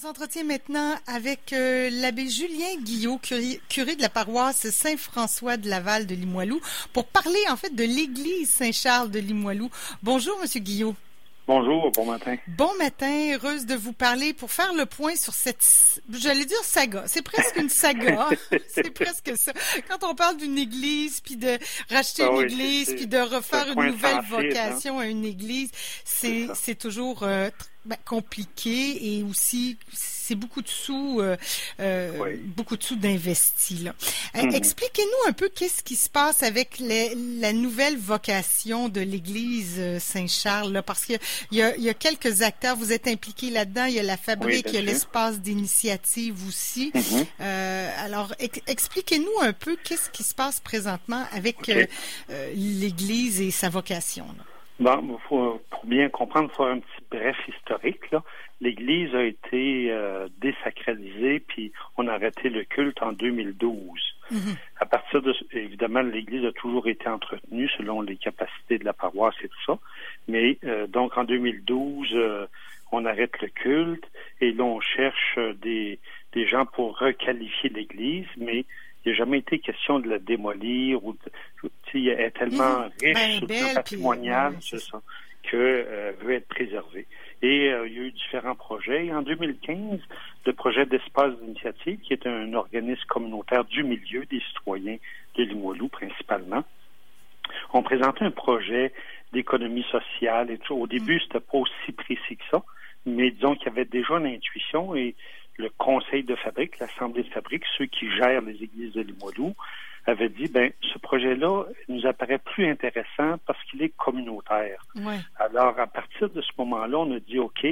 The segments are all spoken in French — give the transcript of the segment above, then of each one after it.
s'entretient maintenant avec euh, l'abbé Julien Guillot, curé, de la paroisse Saint-François de Laval de Limoilou, pour parler en fait de l'église Saint-Charles de Limoilou. Bonjour, Monsieur Guillot. Bonjour, bon matin. Bon matin, heureuse de vous parler pour faire le point sur cette, j'allais dire saga. C'est presque une saga. c'est presque ça. Quand on parle d'une église, puis de racheter ah une église, puis de refaire une nouvelle hein. vocation à une église, c'est c'est toujours euh, ben, compliqué et aussi c'est beaucoup de sous, euh, euh, beaucoup de sous d'investis. Euh, mhm. Expliquez-nous un peu qu'est-ce qui se passe avec la nouvelle vocation de l'Église Saint-Charles, parce qu'il y, y, a quelques acteurs, vous êtes impliqués là-dedans. Il y a la fabrique, il y a l'espace d'initiative aussi. Mhm. alors, expliquez-nous un peu qu'est-ce qui se passe présentement avec l'Église et sa vocation. Bon, pour bien comprendre, il faut un petit bref historique. L'Église a été euh, désacralisée, puis on a arrêté le culte en 2012. Mm-hmm. À partir de, évidemment, l'Église a toujours été entretenue selon les capacités de la paroisse et tout ça. Mais euh, donc en 2012, euh, on arrête le culte et là on cherche des, des gens pour requalifier l'Église, mais il n'y a jamais été question de la démolir ou elle est tellement mhm. riche ben, patrimonial, c'est ça, que euh, veut être préservée. Et euh, il y a eu différents projets. En 2015, le projet d'espace d'initiative, qui est un organisme communautaire du milieu des citoyens de Limoilou principalement, ont présenté un projet d'économie sociale et tout. Au début, mhm. c'était pas aussi précis que ça, mais disons qu'il y avait déjà une intuition et le conseil de fabrique, l'assemblée de fabrique, ceux qui gèrent les églises de Limoilou, avait dit, ben, ce projet-là nous apparaît plus intéressant parce qu'il est communautaire. Alors, à partir de ce moment-là, on a dit, OK,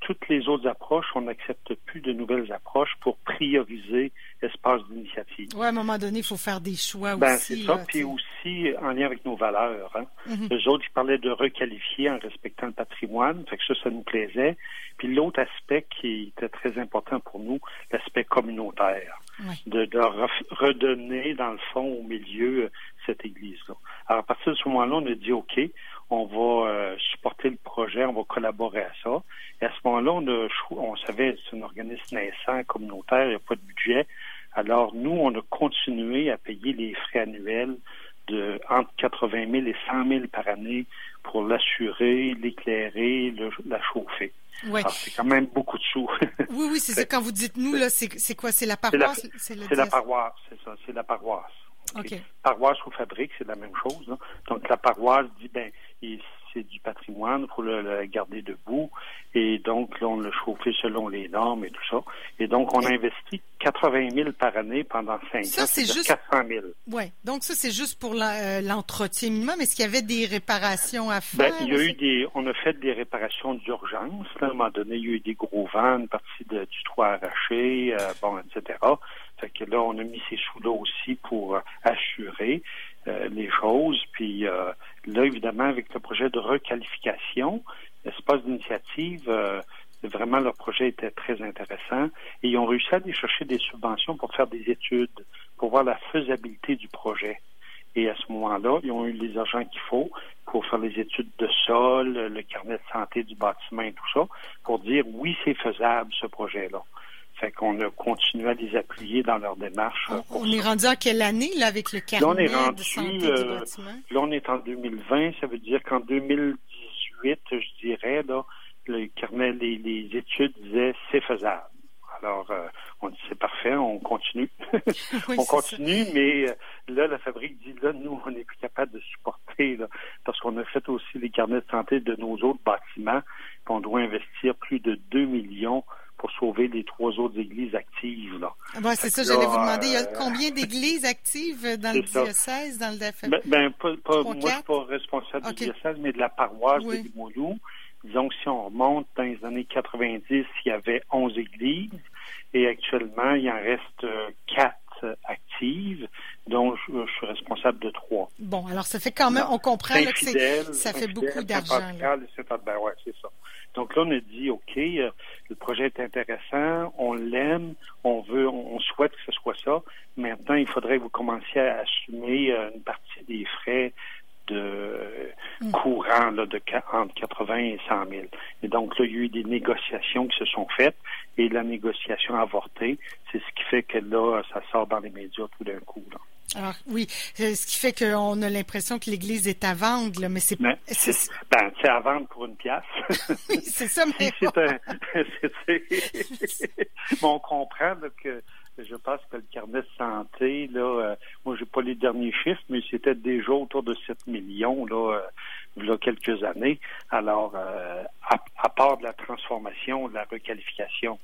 toutes les autres approches, on n'accepte plus de nouvelles approches pour prioriser l'espace d'initiative. Oui, à un moment donné, il faut faire des choix ben, aussi. C'est ça, puis aussi en lien avec nos valeurs. Hein. Mm-hmm. autres, ils parlaient de requalifier en respectant le patrimoine, fait que ça, ça nous plaisait. Puis l'autre aspect qui était très important pour nous, l'aspect communautaire, de, de redonner, dans le fond, au milieu, cette église-là. Alors, à partir de ce moment-là, on a dit, OK, on va euh, supporter le projet, on va collaborer à ça. Et à ce moment-là, on, on savait c'est un organisme naissant, communautaire, il n'y a pas de budget. Alors, nous, on a continué à payer les frais annuels de entre 80 000 et 100 000 par année pour l'assurer, l'éclairer, la chauffer. Ouais. c'est quand même beaucoup de sous. oui, oui, c'est ça. Quand vous dites nous, là, c'est quoi? C'est la paroisse? C'est la, paroisse, c'est ça. C'est la paroisse. Paroisse ou fabrique, c'est la même chose. Donc, la paroisse dit, ben, c'est du patrimoine, il faut le, garder debout. Et donc, là, on l'a chauffé selon les normes et tout ça. Et donc, on a investi 80 000 par année pendant 5 ça, ans. c'est juste 400 000. Oui. Donc, ça, c'est juste pour euh, l'entretien minimum. Est-ce qu'il y avait des réparations à ben, faire? il y a eu des, on a fait des réparations d'urgence. À un moment donné, il y a eu des gros vents, une partie de, du toit arraché, euh, bon, etc. Fait que là, on a mis ces sous-là aussi pour euh, assurer. Euh, les choses. Puis euh, là, évidemment, avec le projet de requalification, l'espace d'initiative, euh, vraiment, leur projet était très intéressant. Et ils ont réussi à aller chercher des subventions pour faire des études, pour voir la faisabilité du projet. Et à ce moment-là, ils ont eu les argents qu'il faut pour faire les études de sol, le carnet de santé du bâtiment et tout ça, pour dire oui, c'est faisable, ce projet-là. Fait qu'on a continué à les appuyer dans leur démarche. On, est rendu à quelle année, là, avec le carnet là, on est rendu, de santé euh, Là, on est en 2020. Ça veut dire qu'en 2018, je dirais, là, le carnet, les, études disaient c'est faisable. Alors, euh, on dit c'est parfait, on continue. on continue, mais euh, là, la fabrique dit là, nous, on n'est plus capable de supporter, là, parce qu'on a fait aussi les carnets de santé de nos autres bâtiments, qu'on doit investir plus de 2 millions pour sauver les trois autres églises actives. Là. Ah c'est ça, j'allais vous demander. Il y a euh, combien d'églises actives dans le diocèse, dans le DFM? Ben, ben pas, pas, moi, je ne suis pas responsable du diocèse, mais de la paroisse de Limoilou. Disons que si on remonte dans les années 90, il y avait 11 églises et actuellement, il en reste euh, quatre actives, dont je, suis responsable de trois. Bon, alors ça fait quand même, on comprend que ça fait beaucoup d'argent. Ben ouais, c'est ça. Donc là, on a dit, OK, euh, projet est intéressant, on l'aime, on veut, on, souhaite que ce soit ça. Maintenant, il faudrait que vous commenciez à assumer euh, une partie des frais de, mm. courant là, de entre 80 et 100 000. Et donc là, il y a eu des négociations qui se sont faites et la négociation a avorté. C'est ce qui fait que là, ça sort dans les médias tout d'un coup. Là. Alors oui, ce qui fait qu'on a l'impression que l'Église est à vendre, là, mais c'est ben, c'est ben, à vendre pour une pièce. oui, c'est ça, mais c'est un, bon, on comprend que je pense que le carnet de santé, là, euh, moi j'ai pas les derniers chiffres, mais c'était déjà autour de 7 millions là, euh, il y a quelques années. Alors, euh, à, part de la transformation, de la requalification.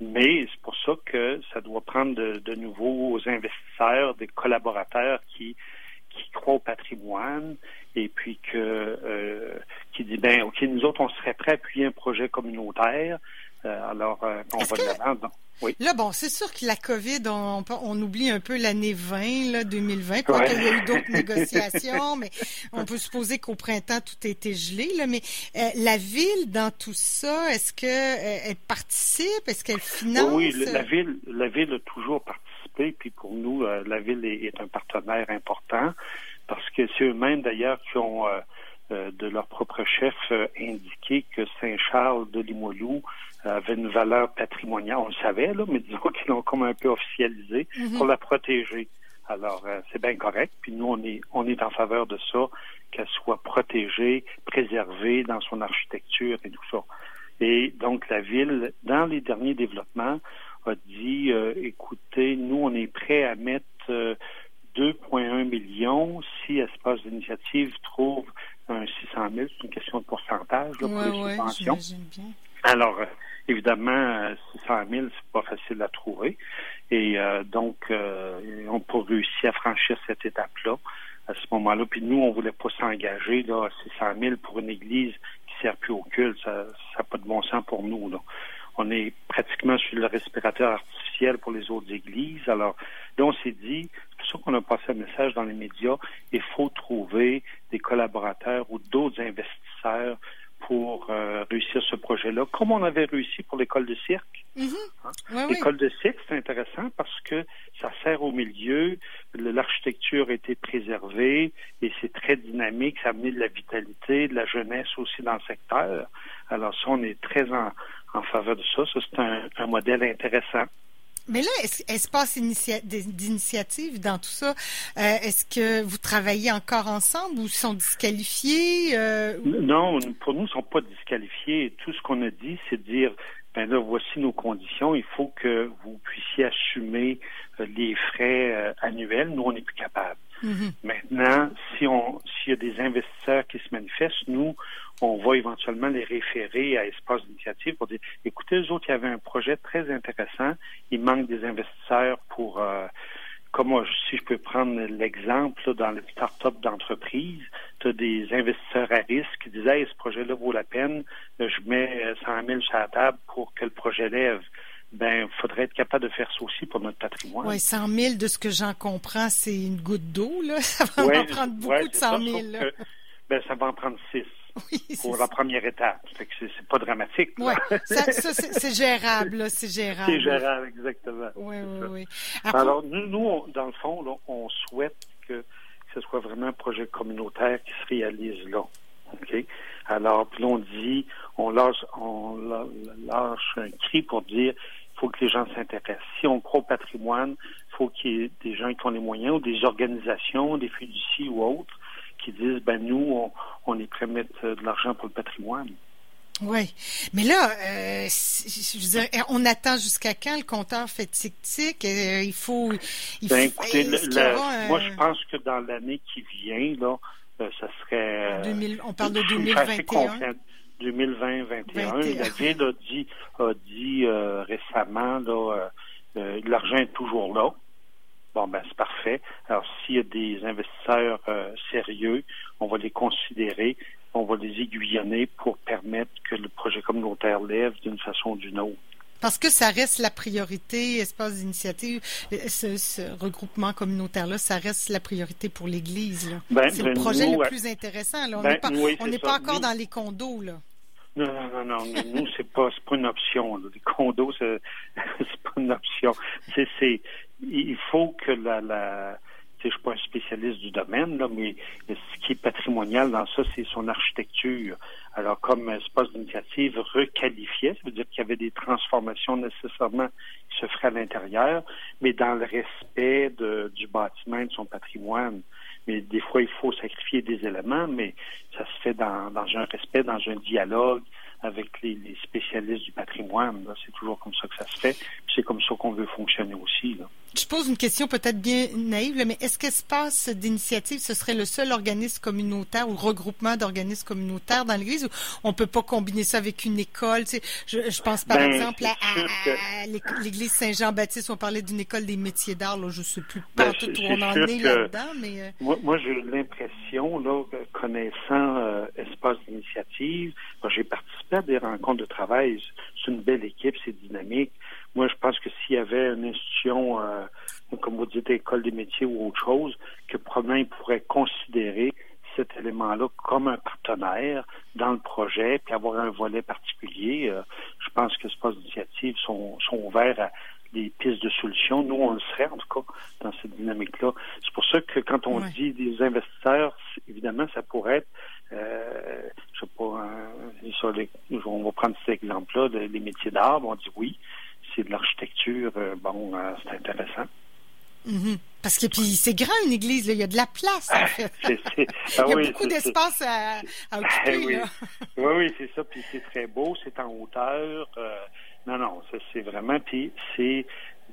Mais c'est pour ça que ça doit prendre de, nouveaux investisseurs, des collaborateurs qui qui croient au patrimoine et puis que qui dit ben ok nous autres on serait prêts à appuyer un projet communautaire alors on va de l'avant Là, bon, c'est sûr que la COVID, on, on oublie un peu l'année 20, là, 2020. Quoi qu'il y a eu d'autres négociations, mais on peut supposer qu'au printemps, tout a été gelé. Là, mais euh, la ville, dans tout ça, est-ce qu'elle euh, elle participe? Est-ce qu'elle finance? Oui, la ville, la ville a toujours participé. Puis pour nous, euh, la ville est, un partenaire important parce que c'est eux-mêmes, d'ailleurs, qui ont... de leur propre chef indiqué que Saint-Charles de Limoilou avait une valeur patrimoniale. On le savait, là, mais disons qu'ils l'ont comme un peu officialisé mhm. pour la protéger. Alors, euh, c'est bien correct. Puis nous, on est, on est en faveur de ça, qu'elle soit protégée, préservée dans son architecture et tout ça. Et donc, la ville, dans les derniers développements, a dit, euh, écoutez, nous, on est prêt à mettre 2,1 euh, millions si Espace d'initiative trouve un 600 000. C'est une question de pourcentage là, pour les subventions. Alors, Évidemment, 600 000, c'est pas facile à trouver. Et euh, donc, euh, on peut réussir à franchir cette étape-là à ce moment-là. Puis nous, on voulait pas s'engager là, à 600 000 pour une église qui sert plus au culte. Ça n'a pas de bon sens pour nous. Là. On est pratiquement sur le respirateur artificiel pour les autres églises. Alors, là, on s'est dit, c'est pour ça qu'on a passé un message dans les médias, il faut trouver des collaborateurs ou d'autres investisseurs pour euh, réussir ce projet-là, comme on avait réussi pour l'école de cirque. Mm-hmm. Hein? l'école de cirque, c'est intéressant parce que ça sert au milieu, l'architecture a été préservée et c'est très dynamique, ça a amené de la vitalité, de la jeunesse aussi dans le secteur. Alors ça, on est très en, en faveur de ça. Ça, c'est un, un modèle intéressant. Mais là, espace d'initiative dans tout ça, euh, est-ce que vous travaillez encore ensemble ou sont disqualifiés? Euh, non, pour nous, ils ne sont pas disqualifiés. Tout ce qu'on a dit, c'est de dire, ben là, voici nos conditions. Il faut que vous puissiez assumer euh, les frais annuels. Nous, on n'est plus capable. Mm-hmm. Maintenant, si on s'il y a des investisseurs qui se manifestent, nous, on va éventuellement les référer à Espace d'initiative pour dire écoutez, eux autres, il y avait un projet très intéressant, il manque des investisseurs pour euh, comme si je peux prendre l'exemple dans le start-up d'entreprise, tu as des investisseurs à risque qui disaient ce projet-là vaut la peine, je mets 100 000 sur la table pour que le projet lève ben, faudrait être capable de faire ça aussi pour notre patrimoine. Oui, 100 000, de ce que j'en comprends, c'est une goutte d'eau, là. Ça va en prendre beaucoup de 100 000, là. ben, ça va en prendre 6. Oui, pour la première étape. Fait que c'est pas dramatique. Oui, ça, ça c'est gérable, c'est gérable. C'est gérable, exactement. Oui, oui, oui. Alors, nous, nous dans le fond, là, on souhaite que ce soit vraiment un projet communautaire qui se réalise là. OK? Alors, puis là, on dit, on lâche, on lâche un cri pour dire faut que les gens s'intéressent. Si on croit au patrimoine, il faut qu'il y ait des gens qui ont les moyens ou des organisations, des fiducies ou autres qui disent ben nous, on, est prêt à mettre euh, de l'argent pour le patrimoine. Oui. Mais là, euh, je veux dire, on attend jusqu'à quand le compteur fait tic-tic? Euh, il faut. Il ben, écoutez, moi, je pense que dans l'année qui vient, là, ça serait. 2000, on parle de 2021. 2020-2021. La Ville a dit, a dit euh, récemment, euh, euh, l'argent est toujours là. Bon, ben c'est parfait. Alors, s'il y a des investisseurs sérieux, on va les considérer, on va les aiguillonner pour permettre que le projet communautaire lève d'une façon ou d'une autre. Parce que ça reste la priorité, espace d'initiative, ce, regroupement communautaire-là, ça reste la priorité pour l'Église. Ben, c'est le ben, projet le plus intéressant. Là. On n'est ben, pas, encore dans les condos. Là. Non, non, non, non. Nous, c'est pas, pas une option. Les condos, c'est, pas une option. C'est, c'est, il faut que la, la, je suis pas un spécialiste du domaine, là, mais ce qui est patrimonial dans ça, c'est son architecture. Alors, comme espace d'initiative requalifiait, ça veut dire qu'il y avait des transformations nécessairement qui se feraient à l'intérieur, mais dans le respect du bâtiment et de son patrimoine. Mais des fois, il faut sacrifier des éléments, mais ça se fait dans, un respect, dans un dialogue avec les, spécialistes du patrimoine. C'est toujours comme ça que ça se fait. C'est comme ça qu'on veut fonctionner aussi. Je pose une question peut-être bien naïve, mais est-ce qu'Espace d'initiative, ce serait le seul organisme communautaire ou regroupement d'organismes communautaires dans l'Église ou on peut pas combiner ça avec une école? Tu sais, je, pense par ben, exemple à, l'Église Saint-Jean-Baptiste, on parlait d'une école des métiers d'art, là, je sais plus pas ben, tout où on en est là-dedans, mais... Euh, moi, moi j'ai l'impression, là, connaissant euh, Espace d'initiative, j'ai participé à des rencontres de travail, c'est une belle équipe, c'est dynamique. Moi, je pense que s'il y avait une institution, euh, comme vous dites, école des métiers ou autre chose, que probablement pourrait considérer cet élément-là comme un partenaire dans le projet, puis avoir un volet particulier. Euh, je pense que ces initiatives sont, sont ouverts à des pistes de solutions. Nous, on le serait, en tout cas, dans cette dynamique-là. C'est pour ça que quand on dit des investisseurs, évidemment, ça pourrait être, euh, je sais pas, on va prendre cet exemple-là, des métiers d'art, on dit oui, de l'architecture, euh, bon, euh, c'est intéressant. Mm-hmm. Parce que puis c'est grand une église, il y a de la place en ah, fait. il y a ah beaucoup d'espace à, occuper. oui. oui, c'est ça. Puis c'est très beau, c'est en hauteur. Euh, non, non, c'est vraiment. Puis c'est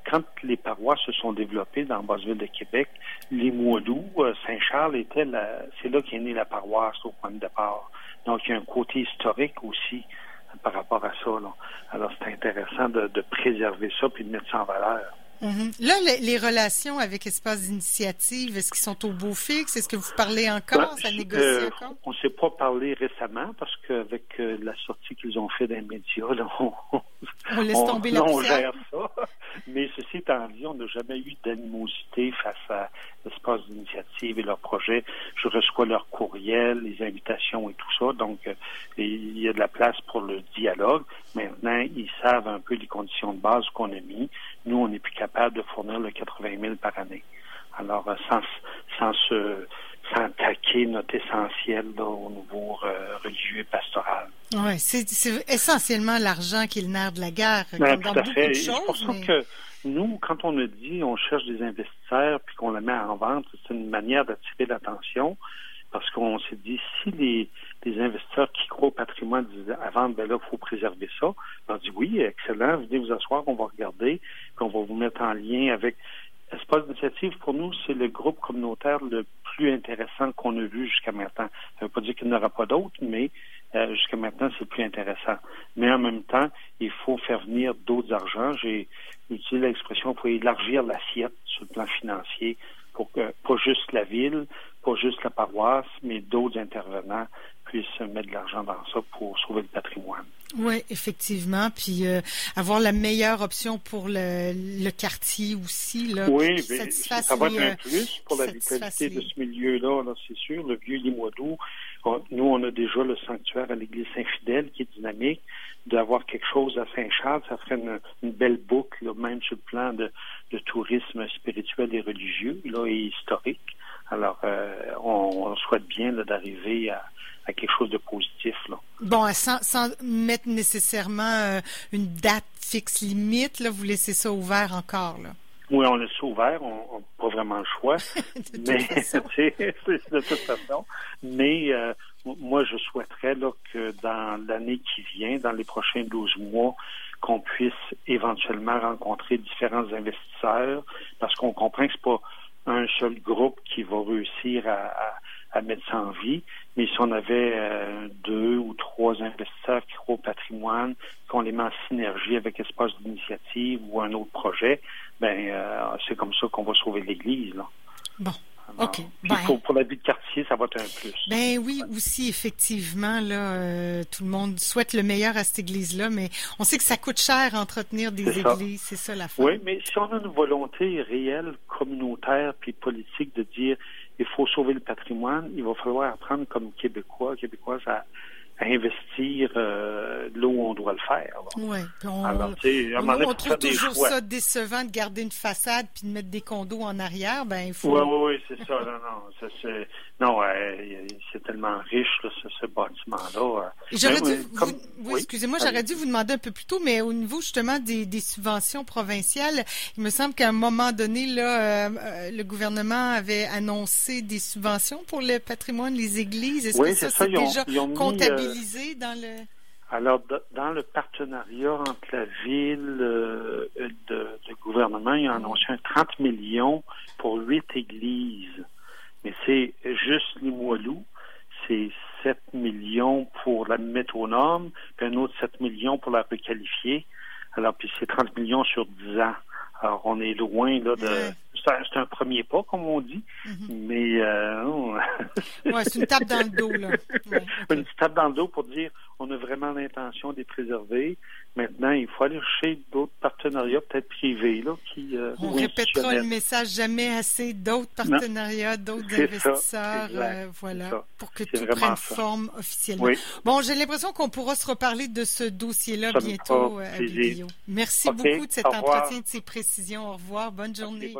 quand les paroisses se sont développées dans Basse-Ville de Québec, les mois d'août, Saint-Charles était la, c'est là qu'est née la paroisse au point de départ. Donc il y a un côté historique aussi par rapport à ça. Alors, c'est intéressant de, préserver ça puis de mettre ça en valeur. Mm-hmm. Là, les, relations avec Espace d'Initiative, est-ce qu'ils sont au beau fixe? Est-ce que vous parlez encore? Ben, ça négocie euh, encore? On ne s'est pas parlé récemment parce qu'avec euh, la sortie qu'ils ont fait des médias, là, on, on, laisse tomber la on gère ça. Mais ceci étant dit, on n'a jamais eu d'animosité face à l'espace d'initiative et leurs projets. Je reçois leurs courriels, les invitations et tout ça. Donc, euh, il y a de la place pour le dialogue. Maintenant, ils savent un peu les conditions de base qu'on a mis. Nous, on n'est plus capable de fournir le 80 000 par année. Alors, euh, sans, sans se sans attaquer notre essentiel au niveau euh, religieux et pastoral. Oui, c'est essentiellement l'argent qui est le nerf de la guerre, ben, tout à fait. C'est pour ça que nous, quand on a dit on cherche des investisseurs puis qu'on la met en vente, c'est une manière d'attirer l'attention parce qu'on s'est dit si les, investisseurs qui croient au patrimoine disent à vendre, ben là, il faut préserver ça. On dit oui, excellent, venez vous asseoir, on va regarder, puis on va vous mettre en lien avec Espace d'initiative, pour nous, c'est le groupe communautaire le plus intéressant qu'on a vu jusqu'à maintenant. Ça ne veut pas dire qu'il n'y en aura pas d'autres, mais euh, jusqu'à maintenant, c'est le plus intéressant. Mais en même temps, il faut faire venir d'autres argents. J'ai utilisé l'expression pour élargir l'assiette sur le plan financier pour que pas juste la ville, pas juste la paroisse, mais d'autres intervenants puissent mettre de l'argent dans ça pour sauver le patrimoine. Oui, effectivement. Puis euh, avoir la meilleure option pour le, le quartier aussi. Là, oui, mais ça va être un plus pour la vitalité de ce milieu-là, -là, c'est sûr. Le vieux Limoilou, nous, on a déjà le sanctuaire à l'église Saint-Fidèle qui est dynamique. D'avoir quelque chose à Saint-Charles, ça ferait une, belle boucle, là, même sur le plan de, de, tourisme spirituel et religieux là, et historique. Alors, euh, on, souhaite bien d'arriver à, à, quelque chose de positif. Là. Bon, sans, sans mettre nécessairement euh, une date fixe limite, là, vous laissez ça ouvert encore. Là. Oui, on laisse ça ouvert, on n'a pas vraiment le choix. de mais de toute façon. Mais euh, moi, je souhaiterais là, que dans l'année qui vient, dans les prochains 12 mois, qu'on puisse éventuellement rencontrer différents investisseurs, parce qu'on comprend que c'est pas un seul groupe qui va réussir à, à, mettre en vie. Mais si on avait euh, deux ou trois investisseurs qui croient au patrimoine, qu'on les met en synergie avec Espace d'initiative ou un autre projet, ben euh, c'est comme ça qu'on va sauver l'Église. Là. Bon. OK. Ben, pour, la vie de quartier, ça va être un plus. Ben oui, aussi, effectivement, là, euh, tout le monde souhaite le meilleur à cette église-là, mais on sait que ça coûte cher entretenir des églises, c'est ça la fin. Oui, mais si on a une volonté réelle, communautaire puis politique de dire il faut sauver le patrimoine, il va falloir apprendre comme Québécois, Québécoises à, investir euh, là où on doit le faire. Oui. On, Alors, on, trouve toujours ça décevant de garder une façade puis de mettre des condos en arrière. Ben, il faut. Oui, oui, oui, c'est ça. Non, non, ça, c'est, non, c'est tellement riche là, ce, ce bâtiment-là. J'aurais dû, oui, excusez-moi, j'aurais dû vous demander un peu plus tôt, mais au niveau justement des, des subventions provinciales, il me semble qu'à un moment donné, là, euh, le gouvernement avait annoncé des subventions pour le patrimoine, les églises. Est-ce que ça, c'est déjà comptabilisé dans le... Alors, dans le partenariat entre la ville euh, et le gouvernement, ils ont annoncé un 30 millions pour huit églises. Mais c'est juste Limoilou, c'est 7 millions pour la métronome, puis un autre 7 millions pour la requalifier. Alors, puis c'est 30 millions sur 10 ans. Alors, on est loin là de. C'est un, premier pas, comme on dit, mm-hmm. mais euh, ouais, c'est une tape dans le dos là. Une tape dans le dos pour dire on a vraiment l'intention de les préserver. Maintenant, il faut aller chercher d'autres partenariats, peut-être privés, là, qui. Euh, on répétera le message jamais assez d'autres partenariats, d'autres investisseurs, euh, voilà, pour que tout prenne forme officiellement. Bon, j'ai l'impression qu'on pourra se reparler de ce dossier-là bientôt, euh, Merci beaucoup de cet entretien, de ces précisions. Au revoir. Bonne journée.